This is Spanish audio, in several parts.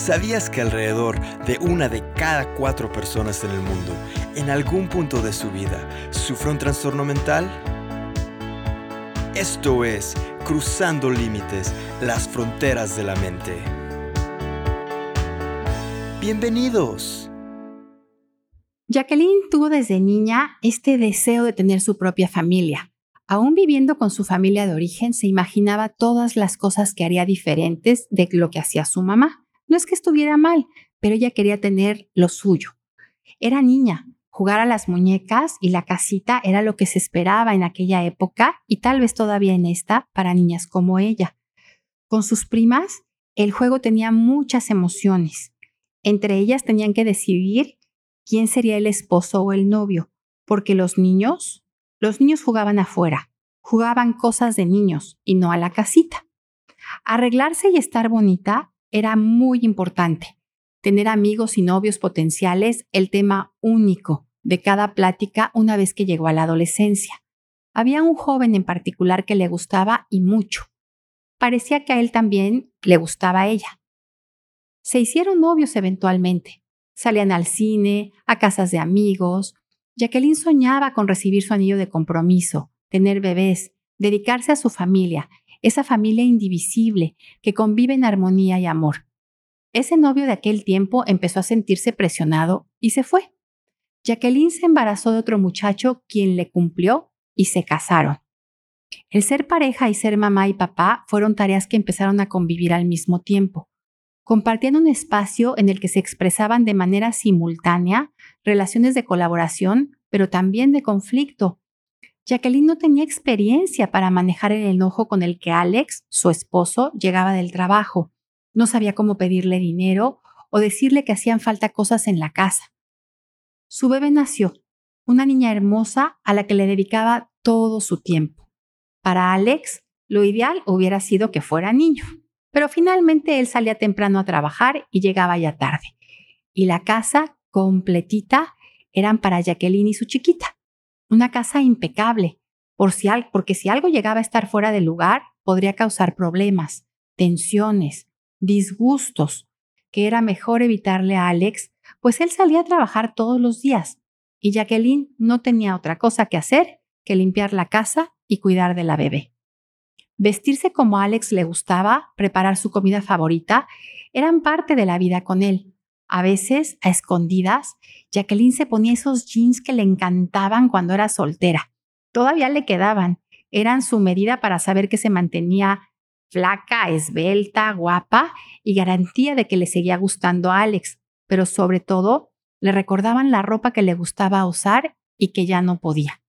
¿Sabías que alrededor de una de cada cuatro personas en el mundo, en algún punto de su vida, sufre un trastorno mental? Esto es Cruzando Límites, las fronteras de la mente. Bienvenidos. Jacqueline tuvo desde niña este deseo de tener su propia familia. Aún viviendo con su familia de origen, se imaginaba todas las cosas que haría diferentes de lo que hacía su mamá. No es que estuviera mal, pero ella quería tener lo suyo. Era niña, jugar a las muñecas y la casita era lo que se esperaba en aquella época y tal vez todavía en esta para niñas como ella. Con sus primas, el juego tenía muchas emociones. Entre ellas tenían que decidir quién sería el esposo o el novio, porque los niños, los niños jugaban afuera, jugaban cosas de niños y no a la casita. Arreglarse y estar bonita era muy importante. Tener amigos y novios potenciales, el tema único de cada plática una vez que llegó a la adolescencia. Había un joven en particular que le gustaba y mucho. Parecía que a él también le gustaba a ella. Se hicieron novios eventualmente. Salían al cine, a casas de amigos. Jacqueline soñaba con recibir su anillo de compromiso, tener bebés, dedicarse a su familia esa familia indivisible que convive en armonía y amor. Ese novio de aquel tiempo empezó a sentirse presionado y se fue. Jacqueline se embarazó de otro muchacho quien le cumplió y se casaron. El ser pareja y ser mamá y papá fueron tareas que empezaron a convivir al mismo tiempo. Compartían un espacio en el que se expresaban de manera simultánea relaciones de colaboración, pero también de conflicto, Jacqueline no tenía experiencia para manejar el enojo con el que Alex, su esposo, llegaba del trabajo. No sabía cómo pedirle dinero o decirle que hacían falta cosas en la casa. Su bebé nació, una niña hermosa a la que le dedicaba todo su tiempo. Para Alex, lo ideal hubiera sido que fuera niño, pero finalmente él salía temprano a trabajar y llegaba ya tarde. Y la casa completita eran para Jacqueline y su chiquita. Una casa impecable, por si porque si algo llegaba a estar fuera de lugar, podría causar problemas, tensiones, disgustos, que era mejor evitarle a Alex, pues él salía a trabajar todos los días y Jacqueline no tenía otra cosa que hacer que limpiar la casa y cuidar de la bebé. Vestirse como a Alex le gustaba, preparar su comida favorita, eran parte de la vida con él. A veces, a escondidas, Jacqueline se ponía esos jeans que le encantaban cuando era soltera. Todavía le quedaban. Eran su medida para saber que se mantenía flaca, esbelta, guapa y garantía de que le seguía gustando a Alex, pero sobre todo le recordaban la ropa que le gustaba usar y que ya no podía.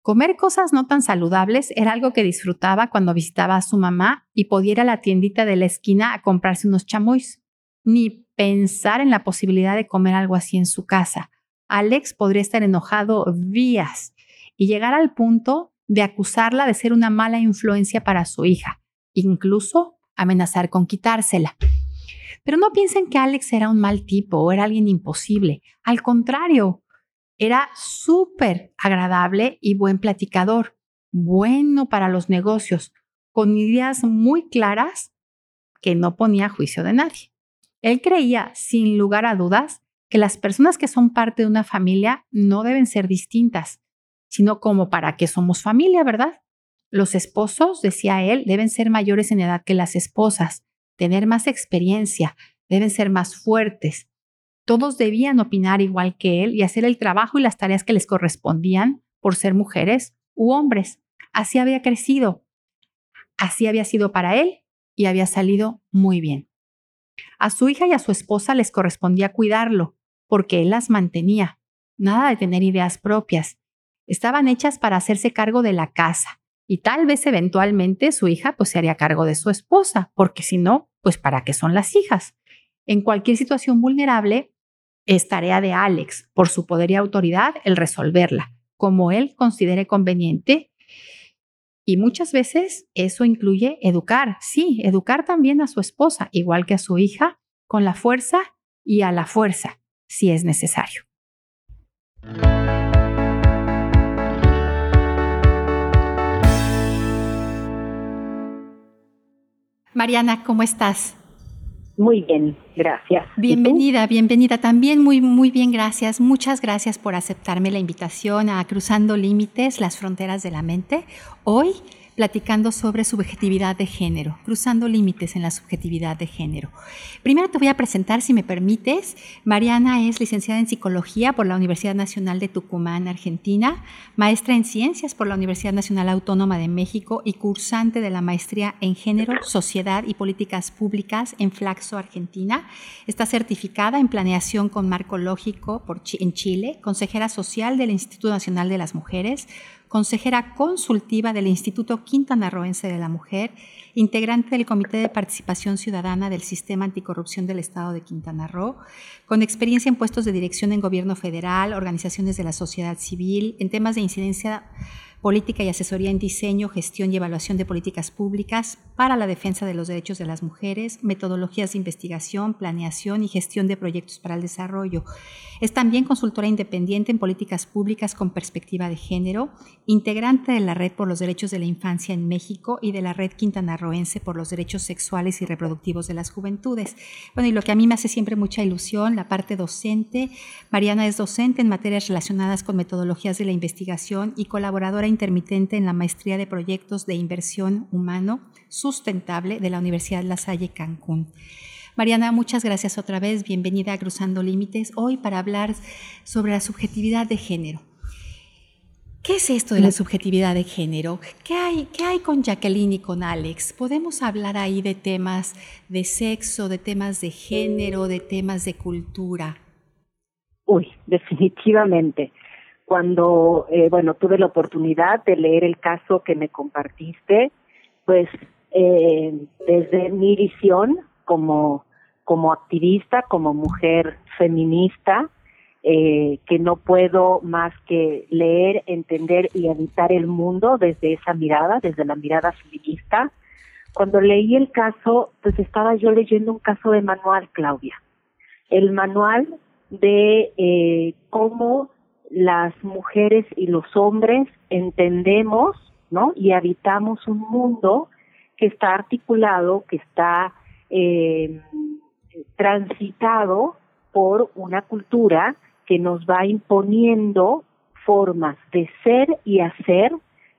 Comer cosas no tan saludables era algo que disfrutaba cuando visitaba a su mamá y podía ir a la tiendita de la esquina a comprarse unos chamois. Ni pensar en la posibilidad de comer algo así en su casa. Alex podría estar enojado días y llegar al punto de acusarla de ser una mala influencia para su hija, incluso amenazar con quitársela. Pero no piensen que Alex era un mal tipo o era alguien imposible. Al contrario, era súper agradable y buen platicador, bueno para los negocios, con ideas muy claras que no ponía a juicio de nadie. Él creía, sin lugar a dudas, que las personas que son parte de una familia no deben ser distintas, sino como para qué somos familia, ¿verdad? Los esposos, decía él, deben ser mayores en edad que las esposas, tener más experiencia, deben ser más fuertes. Todos debían opinar igual que él y hacer el trabajo y las tareas que les correspondían por ser mujeres u hombres. Así había crecido. Así había sido para él y había salido muy bien. A su hija y a su esposa les correspondía cuidarlo, porque él las mantenía. Nada de tener ideas propias. Estaban hechas para hacerse cargo de la casa, y tal vez eventualmente su hija pues se haría cargo de su esposa, porque si no, pues para qué son las hijas. En cualquier situación vulnerable, es tarea de Alex, por su poder y autoridad, el resolverla, como él considere conveniente y muchas veces eso incluye educar, sí, educar también a su esposa, igual que a su hija, con la fuerza y a la fuerza, si es necesario. Mariana, ¿cómo estás? Muy bien, gracias. Bienvenida, bienvenida. También muy, muy bien, gracias. Muchas gracias por aceptarme la invitación a Cruzando Límites, las fronteras de la mente. Hoy platicando sobre subjetividad de género, cruzando límites en la subjetividad de género. Primero te voy a presentar, si me permites. Mariana es licenciada en Psicología por la Universidad Nacional de Tucumán, Argentina, maestra en Ciencias por la Universidad Nacional Autónoma de México y cursante de la maestría en Género, Sociedad y Políticas Públicas en Flaxo, Argentina. Está certificada en Planeación con Marco Lógico en Chile, consejera social del Instituto Nacional de las Mujeres, consejera consultiva del Instituto Quintanarroense de la Mujer, integrante del Comité de Participación Ciudadana del Sistema Anticorrupción del Estado de Quintana Roo, con experiencia en puestos de dirección en gobierno federal, organizaciones de la sociedad civil, en temas de incidencia política y asesoría en diseño, gestión y evaluación de políticas públicas para la defensa de los derechos de las mujeres, metodologías de investigación, planeación y gestión de proyectos para el desarrollo. Es también consultora independiente en políticas públicas con perspectiva de género, integrante de la Red por los Derechos de la Infancia en México y de la Red Quintanarroense por los Derechos Sexuales y Reproductivos de las Juventudes. Bueno, y lo que a mí me hace siempre mucha ilusión, la parte docente. Mariana es docente en materias relacionadas con metodologías de la investigación y colaboradora intermitente en la maestría de proyectos de inversión humano sustentable de la Universidad La Salle Cancún. Mariana, muchas gracias otra vez. Bienvenida a Cruzando Límites hoy para hablar sobre la subjetividad de género. ¿Qué es esto de la subjetividad de género? ¿Qué hay, ¿Qué hay con Jacqueline y con Alex? ¿Podemos hablar ahí de temas de sexo, de temas de género, de temas de cultura? Uy, definitivamente. Cuando, eh, bueno, tuve la oportunidad de leer el caso que me compartiste, pues eh, desde mi visión como, como activista, como mujer feminista, eh, que no puedo más que leer, entender y habitar el mundo desde esa mirada, desde la mirada feminista. Cuando leí el caso, pues estaba yo leyendo un caso de manual, Claudia. El manual de eh, cómo las mujeres y los hombres entendemos, ¿no? Y habitamos un mundo que está articulado, que está eh, transitado por una cultura que nos va imponiendo formas de ser y hacer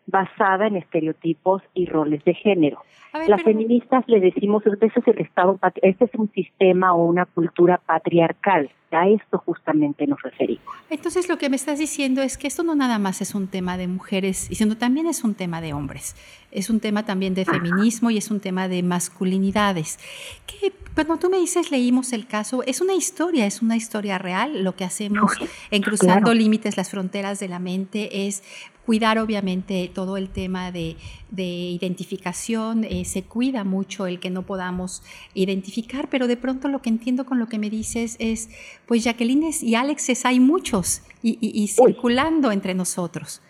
basada en estereotipos y roles de género. Las feministas le decimos, este es el Estado, este es un sistema o una cultura patriarcal. A esto justamente nos referimos. Entonces lo que me estás diciendo es que esto no nada más es un tema de mujeres, sino también es un tema de hombres. Es un tema también de feminismo y es un tema de masculinidades. Que cuando tú me dices leímos el caso, es una historia, es una historia real. Lo que hacemos en Cruzando Límites, las fronteras de la mente, es cuidar obviamente todo el tema de, identificación, eh, se cuida mucho el que no podamos identificar, pero de pronto lo que entiendo con lo que me dices es, pues Jacqueline y Alexes hay muchos y, circulando entre nosotros.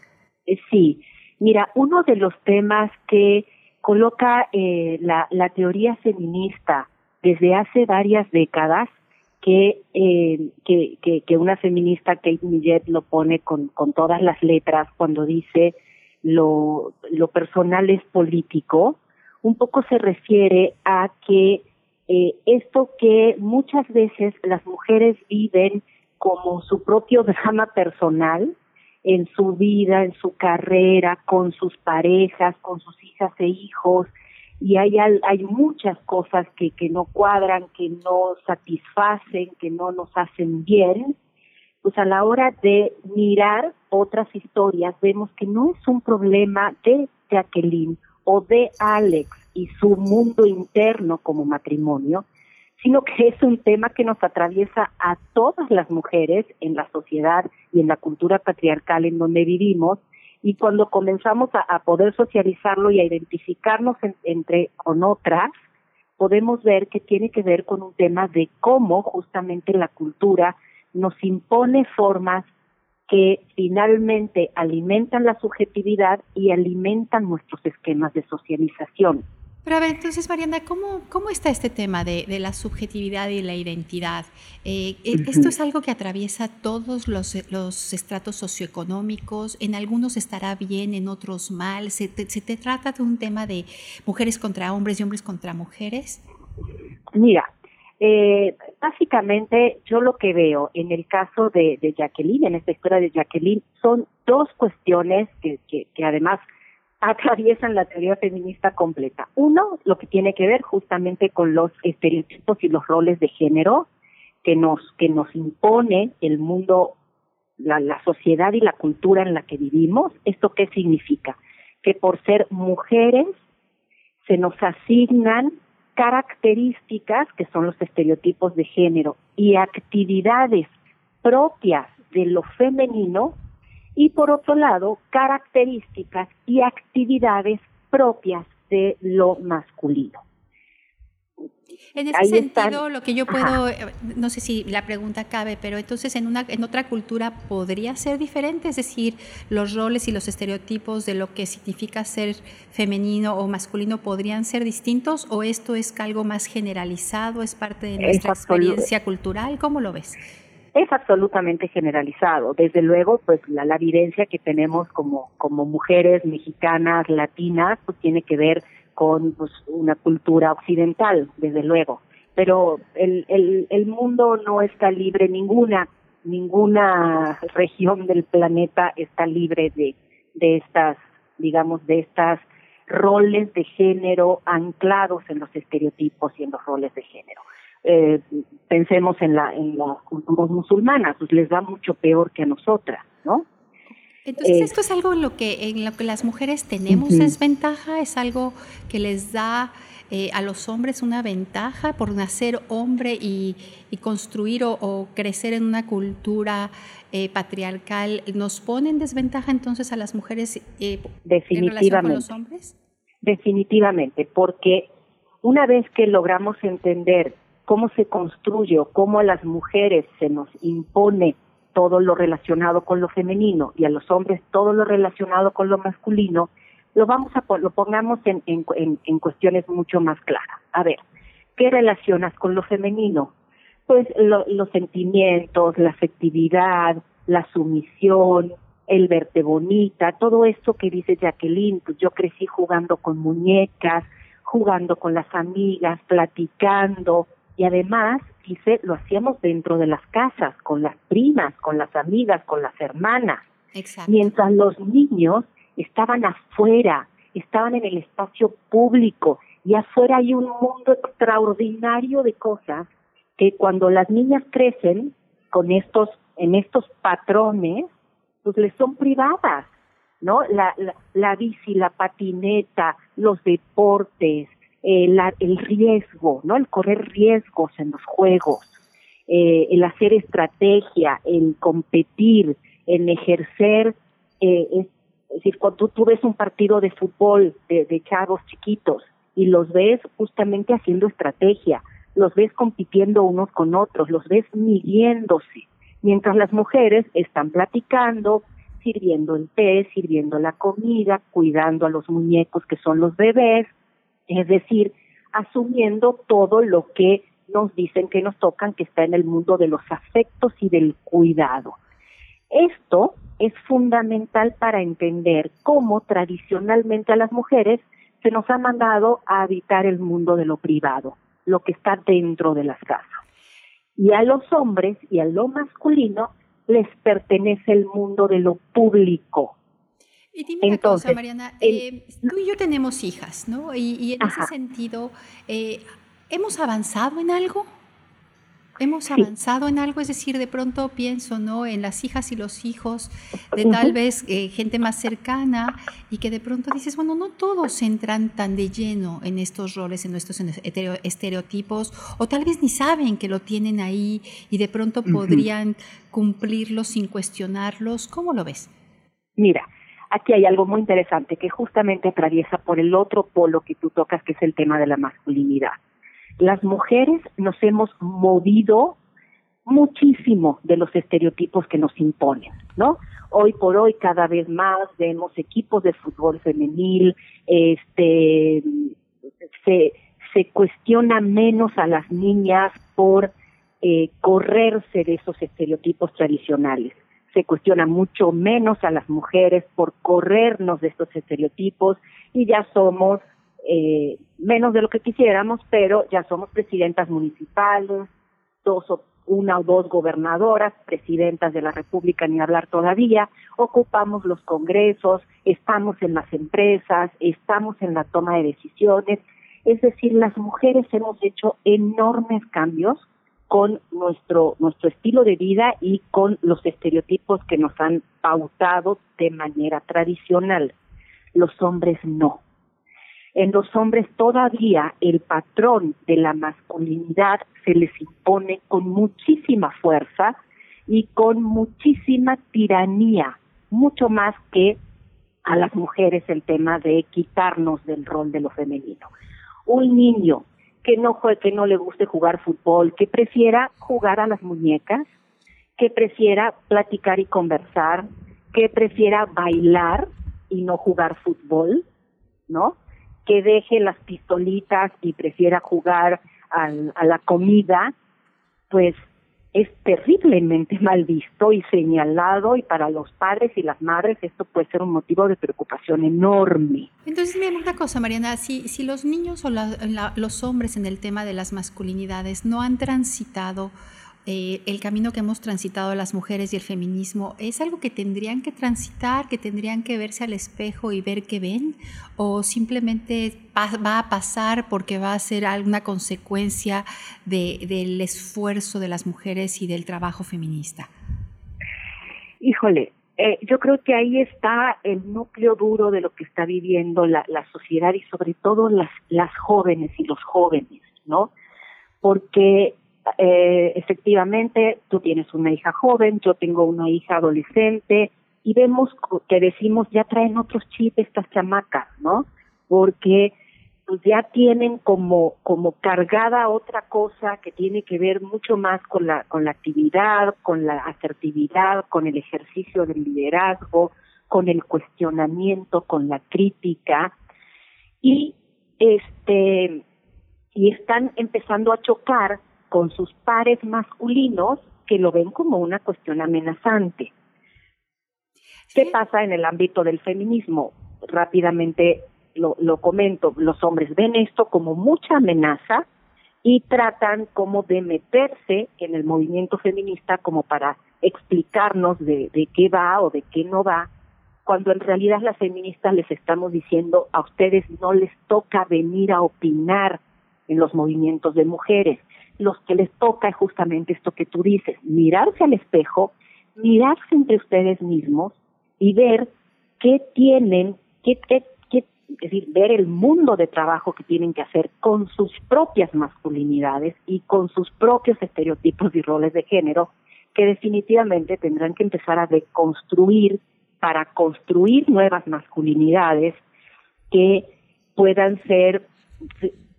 Eh, sí, mira, uno de los temas que coloca eh, la, la teoría feminista desde hace varias décadas eh, que, que, que, una feminista, Kate Millet, lo pone con, con todas las letras cuando dice lo, lo personal es político, un poco se refiere a que eh, esto que muchas veces las mujeres viven como su propio drama personal en su vida, en su carrera, con sus parejas, con sus hijas e hijos, y hay, hay muchas cosas que, que no cuadran, que no satisfacen, que no nos hacen bien, pues a la hora de mirar otras historias vemos que no es un problema de Jacqueline o de Alex y su mundo interno como matrimonio, sino que es un tema que nos atraviesa a todas las mujeres en la sociedad y en la cultura patriarcal en donde vivimos y cuando comenzamos a, poder socializarlo y a identificarnos entre con otras, podemos ver que tiene que ver con un tema de cómo justamente la cultura nos impone formas que finalmente alimentan la subjetividad y alimentan nuestros esquemas de socialización. Pero a ver, entonces, Mariana, ¿cómo, cómo está este tema de, de la subjetividad y la identidad? Eh, eh, ¿Esto es algo que atraviesa todos los, los, estratos socioeconómicos? ¿En algunos estará bien, en otros mal? ¿Se te, ¿Se te, trata de un tema de mujeres contra hombres y hombres contra mujeres? Mira, eh, básicamente yo lo que veo en el caso de, de, Jacqueline, en esta historia de Jacqueline, son dos cuestiones que, que, que además atraviesan la teoría feminista completa. Uno, lo que tiene que ver justamente con los estereotipos y los roles de género que nos, que nos impone el mundo, la, la sociedad y la cultura en la que vivimos. ¿Esto qué significa? Que por ser mujeres se nos asignan características, que son los estereotipos de género, y actividades propias de lo femenino y por otro lado, características y actividades propias de lo masculino. En ese sentido, lo que yo puedo, eh, no sé si la pregunta cabe, pero entonces en una en otra cultura podría ser diferente, es decir, los roles y los estereotipos de lo que significa ser femenino o masculino podrían ser distintos o esto es algo más generalizado, es parte de nuestra experiencia cultural, ¿cómo lo ves? Es absolutamente generalizado. Desde luego, pues la, la vivencia que tenemos como, como mujeres mexicanas, latinas, pues tiene que ver con pues, una cultura occidental, desde luego. Pero el, el, el mundo no está libre, ninguna, ninguna región del planeta está libre de, de estas, digamos, de estas roles de género anclados en los estereotipos y en los roles de género eh, pensemos en la en las culturas musulmanas, pues les va mucho peor que a nosotras, ¿no? Entonces, eh, esto es algo en lo que en lo que las mujeres tenemos uh -huh. desventaja, es algo que les da eh, a los hombres una ventaja por nacer hombre y, y construir o, o, crecer en una cultura eh, patriarcal, ¿nos pone en desventaja entonces a las mujeres eh, en relación con los hombres? Definitivamente, porque una vez que logramos entender cómo se construye o cómo a las mujeres se nos impone todo lo relacionado con lo femenino y a los hombres todo lo relacionado con lo masculino, lo vamos a lo pongamos en, en, en cuestiones mucho más claras. A ver, ¿qué relacionas con lo femenino? Pues lo, los sentimientos, la afectividad, la sumisión, el verte bonita, todo esto que dice Jacqueline, pues yo crecí jugando con muñecas, jugando con las amigas, platicando, y además, dice, lo hacíamos dentro de las casas, con las primas, con las amigas, con las hermanas. Exacto. Mientras los niños estaban afuera, estaban en el espacio público y afuera hay un mundo extraordinario de cosas que cuando las niñas crecen con estos en estos patrones, pues les son privadas, ¿no? La, la, la bici, la patineta, los deportes, eh, la, el riesgo, ¿no? El correr riesgos en los juegos, eh, el hacer estrategia, el competir, el ejercer, eh, es, decir, cuando tú, ves un partido de fútbol de, de chavos chiquitos y los ves justamente haciendo estrategia, los ves compitiendo unos con otros, los ves midiéndose, mientras las mujeres están platicando, sirviendo el té, sirviendo la comida, cuidando a los muñecos que son los bebés, es decir, asumiendo todo lo que nos dicen que nos tocan, que está en el mundo de los afectos y del cuidado. Esto es fundamental para entender cómo tradicionalmente a las mujeres se nos ha mandado a habitar el mundo de lo privado, lo que está dentro de las casas. Y a los hombres y a lo masculino les pertenece el mundo de lo público, y dime una Entonces, cosa, Mariana, eh, tú y yo tenemos hijas, ¿no? Y, y en ajá. ese sentido, eh, ¿hemos avanzado en algo? ¿Hemos sí. avanzado en algo? Es decir, de pronto pienso, ¿no? En las hijas y los hijos de tal uh -huh. vez eh, gente más cercana y que de pronto dices, bueno, no todos entran tan de lleno en estos roles, en nuestros estereotipos, o tal vez ni saben que lo tienen ahí y de pronto uh -huh. podrían cumplirlos sin cuestionarlos. ¿Cómo lo ves? Mira, aquí hay algo muy interesante que justamente atraviesa por el otro polo que tú tocas, que es el tema de la masculinidad. Las mujeres nos hemos movido muchísimo de los estereotipos que nos imponen, ¿no? Hoy por hoy cada vez más vemos equipos de fútbol femenil, este se, se cuestiona menos a las niñas por eh, correrse de esos estereotipos tradicionales. Se cuestiona mucho menos a las mujeres por corrernos de estos estereotipos y ya somos eh, menos de lo que quisiéramos, pero ya somos presidentas municipales, dos o una o dos gobernadoras, presidentas de la República, ni hablar todavía, ocupamos los congresos, estamos en las empresas, estamos en la toma de decisiones. Es decir, las mujeres hemos hecho enormes cambios con nuestro, nuestro estilo de vida y con los estereotipos que nos han pautado de manera tradicional. Los hombres no en los hombres todavía el patrón de la masculinidad se les impone con muchísima fuerza y con muchísima tiranía, mucho más que a las mujeres el tema de quitarnos del rol de lo femenino. Un niño que no que no le guste jugar fútbol, que prefiera jugar a las muñecas, que prefiera platicar y conversar, que prefiera bailar y no jugar fútbol, ¿no? que deje las pistolitas y prefiera jugar a la comida, pues es terriblemente mal visto y señalado y para los padres y las madres esto puede ser un motivo de preocupación enorme. Entonces, dime una cosa, Mariana, si, si los niños o los hombres en el tema de las masculinidades no han transitado eh, el camino que hemos transitado las mujeres y el feminismo es algo que tendrían que transitar, que tendrían que verse al espejo y ver qué ven, o simplemente va a pasar porque va a ser alguna consecuencia del esfuerzo de las mujeres y del trabajo feminista. Híjole, eh, yo creo que ahí está el núcleo duro de lo que está viviendo la, la sociedad y sobre todo las, las jóvenes y los jóvenes, ¿no? Porque eh, efectivamente, tú tienes una hija joven, yo tengo una hija adolescente, y vemos que decimos, ya traen otros chips estas chamacas, ¿no? Porque pues ya tienen como, como cargada otra cosa que tiene que ver mucho más con la, con la actividad, con la asertividad, con el ejercicio del liderazgo, con el cuestionamiento, con la crítica, y este, y están empezando a chocar con sus pares masculinos que lo ven como una cuestión amenazante. ¿Qué pasa en el ámbito del feminismo? Rápidamente lo, lo comento, los hombres ven esto como mucha amenaza y tratan como de meterse en el movimiento feminista como para explicarnos de, de qué va o de qué no va, cuando en realidad las feministas les estamos diciendo a ustedes no les toca venir a opinar en los movimientos de mujeres, los que les toca es justamente esto que tú dices, mirarse al espejo, mirarse entre ustedes mismos y ver qué tienen, qué, qué, es decir, ver el mundo de trabajo que tienen que hacer con sus propias masculinidades y con sus propios estereotipos y roles de género, que definitivamente tendrán que empezar a deconstruir para construir nuevas masculinidades que puedan ser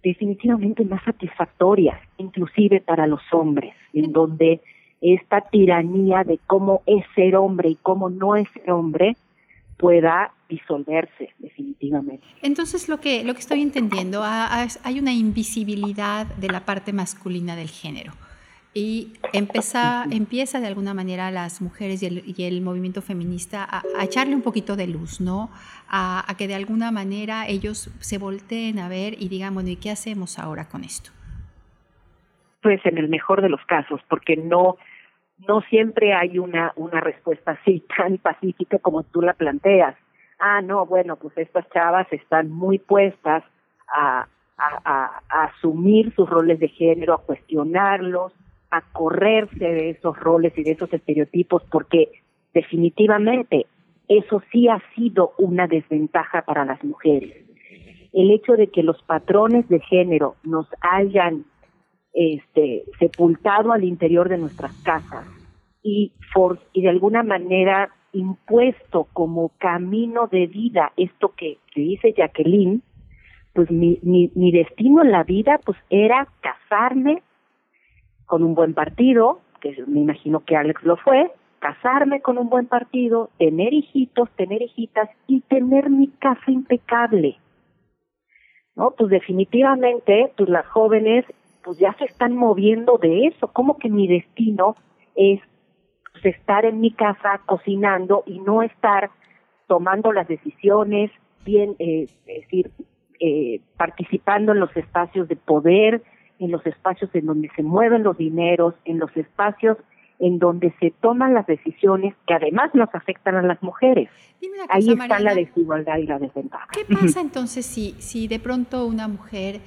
definitivamente más satisfactorias, inclusive para los hombres, en donde esta tiranía de cómo es ser hombre y cómo no es ser hombre pueda disolverse definitivamente. Entonces lo que lo que estoy entendiendo hay una invisibilidad de la parte masculina del género y empieza, empieza de alguna manera las mujeres y el, y el movimiento feminista a, echarle un poquito de luz, ¿no? A, a, que de alguna manera ellos se volteen a ver y digan, bueno, ¿y qué hacemos ahora con esto? Pues en el mejor de los casos, porque no, no siempre hay una, una respuesta así tan pacífica como tú la planteas. Ah, no, bueno, pues estas chavas están muy puestas a, a, a asumir sus roles de género, a cuestionarlos, a correrse de esos roles y de esos estereotipos porque definitivamente eso sí ha sido una desventaja para las mujeres. El hecho de que los patrones de género nos hayan este, sepultado al interior de nuestras casas y, for, y de alguna manera impuesto como camino de vida esto que, que dice Jacqueline, pues mi, mi, mi destino en la vida pues era casarme, con un buen partido, que me imagino que Alex lo fue, casarme con un buen partido, tener hijitos, tener hijitas y tener mi casa impecable. ¿no? Pues definitivamente, pues las jóvenes pues ya se están moviendo de eso, como que mi destino es pues, estar en mi casa cocinando y no estar tomando las decisiones, bien, eh, es decir, eh, participando en los espacios de poder, en los espacios en donde se mueven los dineros, en los espacios en donde se toman las decisiones que además nos afectan a las mujeres. Ahí está la desigualdad y la desventaja. ¿Qué pasa entonces si, si de pronto una mujer,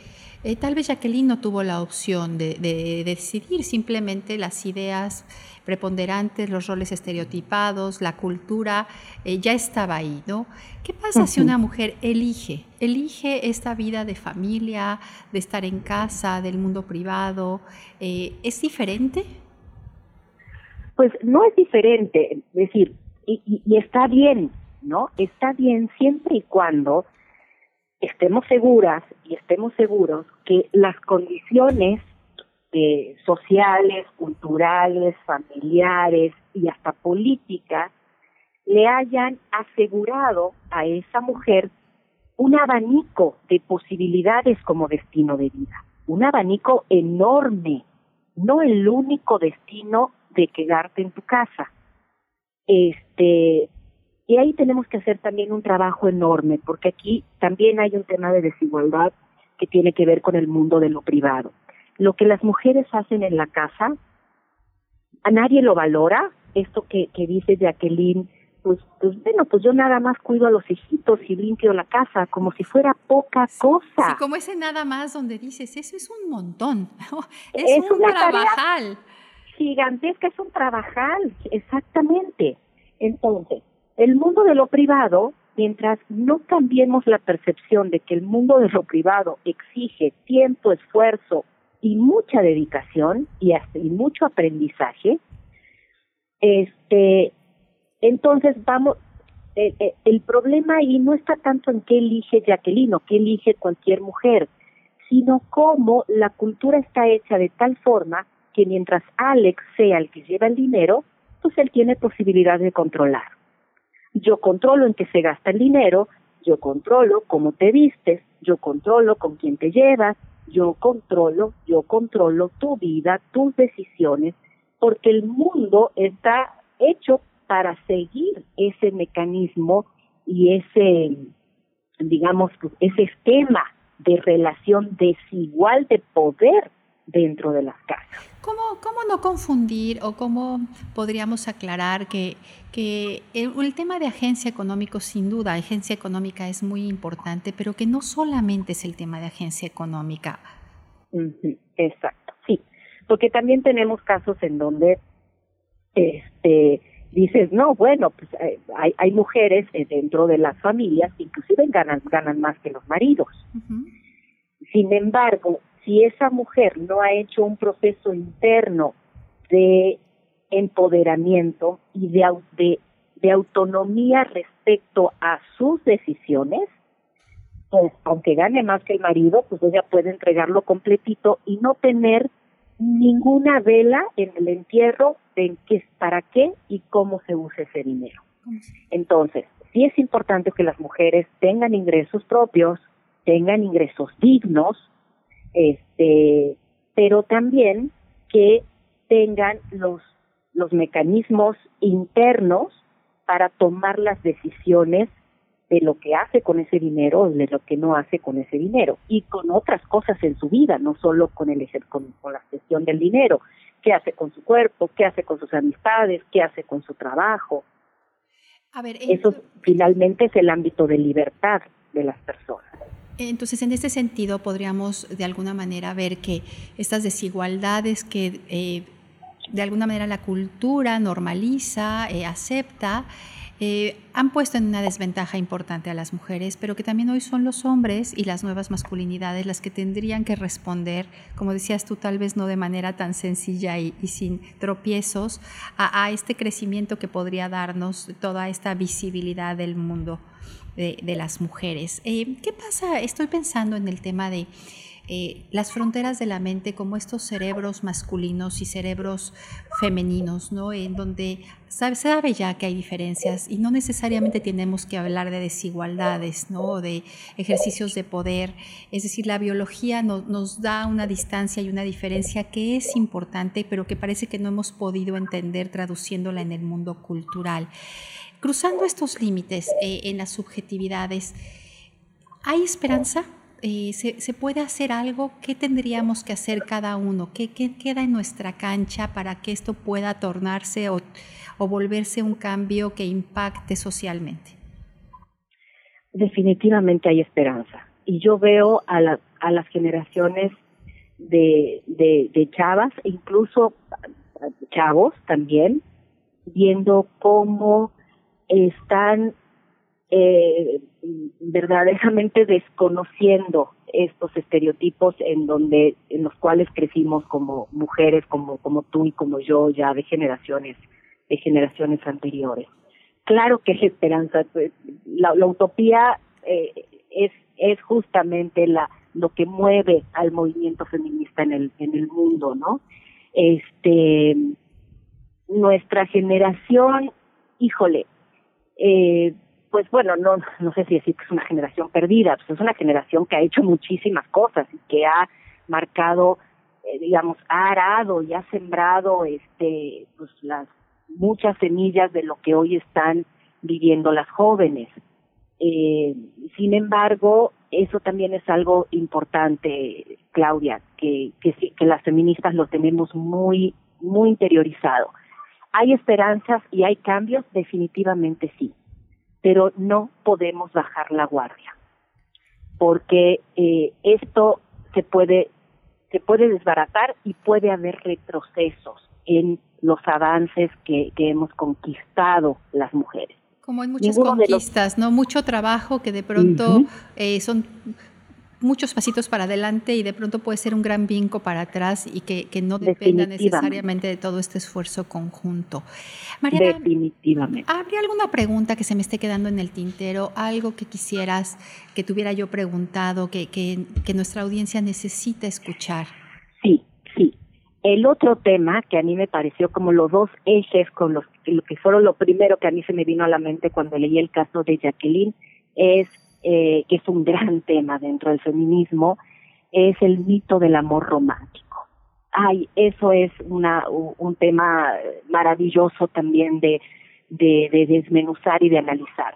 eh, tal vez Jacqueline no tuvo la opción de, de, decidir simplemente las ideas preponderantes, los roles estereotipados, la cultura, eh, ya estaba ahí, ¿no? ¿Qué pasa si una mujer elige, elige esta vida de familia, de estar en casa, del mundo privado? Eh, ¿Es diferente? Pues no es diferente, es decir, y, y, está bien, ¿no? Está bien siempre y cuando estemos seguras y estemos seguros que las condiciones eh, sociales, culturales, familiares y hasta políticas le hayan asegurado a esa mujer un abanico de posibilidades como destino de vida, un abanico enorme, no el único destino de quedarte en tu casa. Este, y ahí tenemos que hacer también un trabajo enorme, porque aquí también hay un tema de desigualdad que tiene que ver con el mundo de lo privado. Lo que las mujeres hacen en la casa, a nadie lo valora, esto que, que dice Jacqueline, pues, pues bueno, pues yo nada más cuido a los hijitos y limpio la casa, como si fuera poca cosa. Sí, como ese nada más donde dices, eso es un montón, es, un trabajal gigantesca, es un trabajal, exactamente. Entonces, el mundo de lo privado, mientras no cambiemos la percepción de que el mundo de lo privado exige tiempo, esfuerzo y mucha dedicación y, mucho aprendizaje, este, entonces vamos, eh, eh, el problema ahí no está tanto en qué elige Jacqueline o qué elige cualquier mujer, sino cómo la cultura está hecha de tal forma que mientras Alex sea el que lleva el dinero, pues él tiene posibilidad de controlar. Yo controlo en qué se gasta el dinero, yo controlo cómo te vistes, yo controlo con quién te llevas, yo controlo, yo controlo tu vida, tus decisiones, porque el mundo está hecho para seguir ese mecanismo y ese, digamos, ese esquema de relación desigual de poder dentro de las casas. ¿Cómo, ¿Cómo, no confundir o cómo podríamos aclarar que, que el, tema de agencia económica, sin duda, agencia económica es muy importante, pero que no solamente es el tema de agencia económica? Exacto, sí, porque también tenemos casos en donde este dices, no, bueno, pues eh, hay, hay mujeres dentro de las familias que inclusive ganan, ganan más que los maridos. Sin embargo, si esa mujer no ha hecho un proceso interno de empoderamiento y de, de, de autonomía respecto a sus decisiones, pues aunque gane más que el marido, pues ella puede entregarlo completito y no tener ninguna vela en el entierro de qué, para qué y cómo se usa ese dinero. Entonces, sí es importante que las mujeres tengan ingresos propios, tengan ingresos dignos, este, pero también que tengan los, los mecanismos internos para tomar las decisiones de lo que hace con ese dinero, de lo que no hace con ese dinero y con otras cosas en su vida, no solo con el con, con la gestión del dinero, qué hace con su cuerpo, qué hace con sus amistades, qué hace con su trabajo. A ver, eso finalmente es el ámbito de libertad de las personas. Entonces, en este sentido, podríamos de alguna manera ver que estas desigualdades que eh, de alguna manera la cultura normaliza, eh, acepta, eh, han puesto en una desventaja importante a las mujeres, pero que también hoy son los hombres y las nuevas masculinidades las que tendrían que responder, como decías tú, tal vez no de manera tan sencilla y, sin tropiezos, a, este crecimiento que podría darnos toda esta visibilidad del mundo de, las mujeres. Eh, ¿Qué pasa? Estoy pensando en el tema de eh, las fronteras de la mente como estos cerebros masculinos y cerebros femeninos, ¿no? En donde sabe, sabe ya que hay diferencias y no necesariamente tenemos que hablar de desigualdades, ¿no? De ejercicios de poder. Es decir, la biología nos da una distancia y una diferencia que es importante, pero que parece que no hemos podido entender traduciéndola en el mundo cultural. Cruzando estos límites eh, en las subjetividades, ¿hay esperanza? Eh, se, puede hacer algo, ¿qué tendríamos que hacer cada uno? ¿Qué, queda en nuestra cancha para que esto pueda tornarse o, volverse un cambio que impacte socialmente? Definitivamente hay esperanza. Y yo veo a, las generaciones de, de chavas, e incluso chavos también, viendo cómo están eh, verdaderamente desconociendo estos estereotipos en donde en los cuales crecimos como mujeres como como tú y como yo ya de generaciones de generaciones anteriores. Claro que es esperanza pues, la, utopía eh, es es justamente la lo que mueve al movimiento feminista en el en el mundo no este nuestra generación híjole eh, pues bueno, no, no sé si decir que es una generación perdida, pues es una generación que ha hecho muchísimas cosas y que ha marcado, eh, digamos, ha arado y ha sembrado este, pues las muchas semillas de lo que hoy están viviendo las jóvenes. Eh, sin embargo, eso también es algo importante, Claudia, que, que, que las feministas lo tenemos muy, muy interiorizado. ¿Hay esperanzas y hay cambios? Definitivamente sí pero no podemos bajar la guardia, porque eh, esto se puede, se puede desbaratar y puede haber retrocesos en los avances que, que hemos conquistado las mujeres. Como hay muchas conquistas, ¿no? Mucho trabajo que de pronto eh, son muchos pasitos para adelante y de pronto puede ser un gran vinco para atrás y que, que no dependa necesariamente de todo este esfuerzo conjunto. Mariana, Definitivamente. ¿habría alguna pregunta que se me esté quedando en el tintero? Algo que quisieras que tuviera yo preguntado, que, que, que nuestra audiencia necesita escuchar. Sí, sí. El otro tema que a mí me pareció como los dos ejes con los que fueron lo primero que a mí se me vino a la mente cuando leí el caso de Jacqueline es eh, que es un gran tema dentro del feminismo, es el mito del amor romántico. Ay, eso es una, un tema maravilloso también de, de, de desmenuzar y de analizar.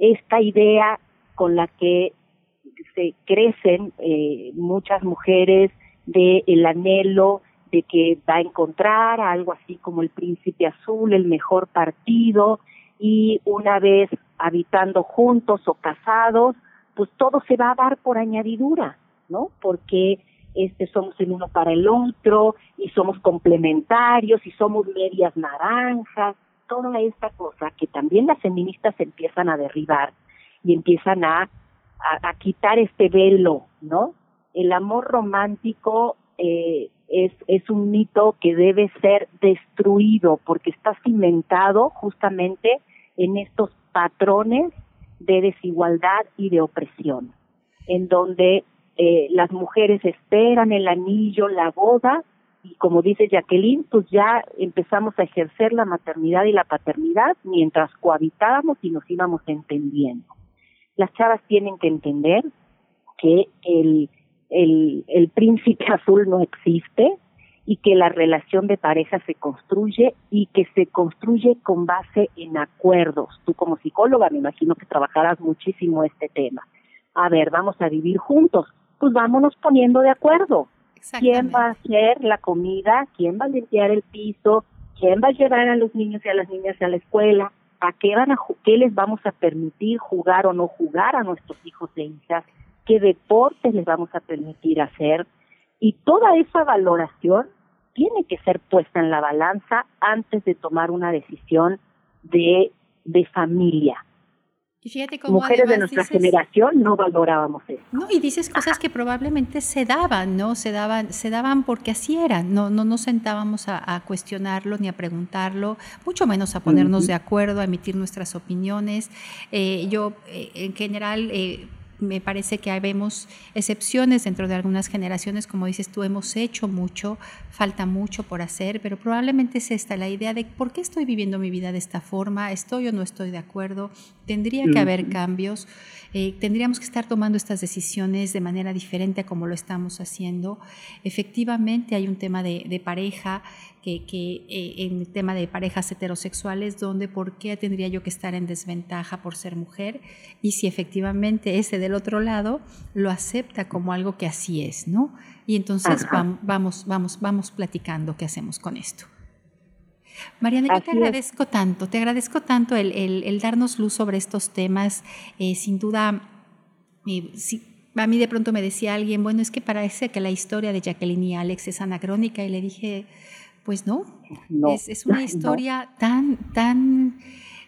Esta idea con la que se crecen eh, muchas mujeres de el anhelo de que va a encontrar algo así como el príncipe azul, el mejor partido, y una vez habitando juntos o casados, pues todo se va a dar por añadidura, ¿no? Porque este somos el uno para el otro y somos complementarios y somos medias naranjas, toda esta cosa que también las feministas empiezan a derribar y empiezan a, a, quitar este velo, ¿no? El amor romántico eh, es, es un mito que debe ser destruido porque está cimentado justamente en estos patrones de desigualdad y de opresión, en donde eh, las mujeres esperan el anillo, la boda, y como dice Jacqueline, pues ya empezamos a ejercer la maternidad y la paternidad mientras cohabitábamos y nos íbamos entendiendo. Las chavas tienen que entender que el, el, el príncipe azul no existe, y que la relación de pareja se construye y que se construye con base en acuerdos. Tú como psicóloga me imagino que trabajarás muchísimo este tema. A ver, vamos a vivir juntos, pues vámonos poniendo de acuerdo. ¿Quién va a hacer la comida? ¿Quién va a limpiar el piso? ¿Quién va a llevar a los niños y a las niñas a la escuela? ¿A qué van a qué les vamos a permitir jugar o no jugar a nuestros hijos e hijas? ¿Qué deportes les vamos a permitir hacer? Y toda esa valoración tiene que ser puesta en la balanza antes de tomar una decisión de, de familia. Y fíjate cómo Mujeres de nuestra generación no valorábamos eso. No, y dices cosas que probablemente se daban, ¿no? Se daban, se daban porque así eran, no, no nos sentábamos a, cuestionarlo ni a preguntarlo, mucho menos a ponernos de acuerdo, a emitir nuestras opiniones. Eh, yo, eh, en general, eh, me parece que vemos excepciones dentro de algunas generaciones, como dices tú, hemos hecho mucho, falta mucho por hacer, pero probablemente es esta la idea de por qué estoy viviendo mi vida de esta forma, estoy o no estoy de acuerdo, tendría que haber cambios, eh, tendríamos que estar tomando estas decisiones de manera diferente a como lo estamos haciendo. Efectivamente hay un tema de, pareja, que, que eh, en el tema de parejas heterosexuales, donde por qué tendría yo que estar en desventaja por ser mujer y si efectivamente ese del otro lado lo acepta como algo que así es, ¿no? Y entonces vamos, vamos, vamos platicando qué hacemos con esto. Mariana, yo te agradezco tanto, te agradezco tanto el, darnos luz sobre estos temas. Eh, sin duda, eh, a mí de pronto me decía alguien, bueno, es que parece que la historia de Jacqueline y Alex es anacrónica y le dije, pues no, es, una historia tan, tan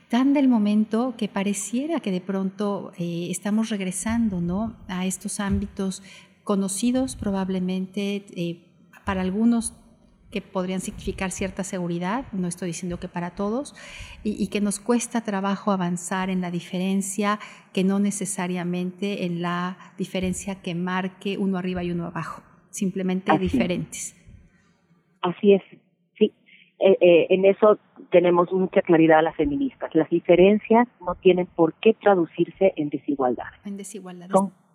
tan del momento que pareciera que de pronto eh, estamos regresando ¿no? a estos ámbitos conocidos probablemente eh, para algunos que podrían significar cierta seguridad, no estoy diciendo que para todos, y, que nos cuesta trabajo avanzar en la diferencia, que no necesariamente en la diferencia que marque uno arriba y uno abajo, simplemente diferentes. Así es, sí. Eh, en eso tenemos mucha claridad las feministas. Las diferencias no tienen por qué traducirse en desigualdad. En desigualdad.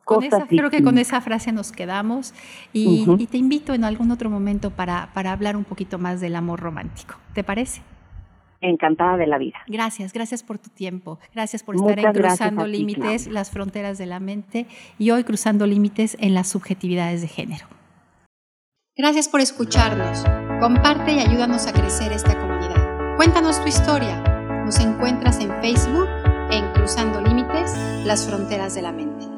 con esa, creo que con esa frase nos quedamos y, te invito en algún otro momento para, para hablar un poquito más del amor romántico. ¿Te parece? Encantada de la vida. Gracias, gracias por tu tiempo. Gracias por estar en Cruzando Límites, las fronteras de la mente y hoy Cruzando Límites en las subjetividades de género. Gracias por escucharnos. Comparte y ayúdanos a crecer esta comunidad. Cuéntanos tu historia. Nos encuentras en Facebook en Cruzando Límites, las fronteras de la mente.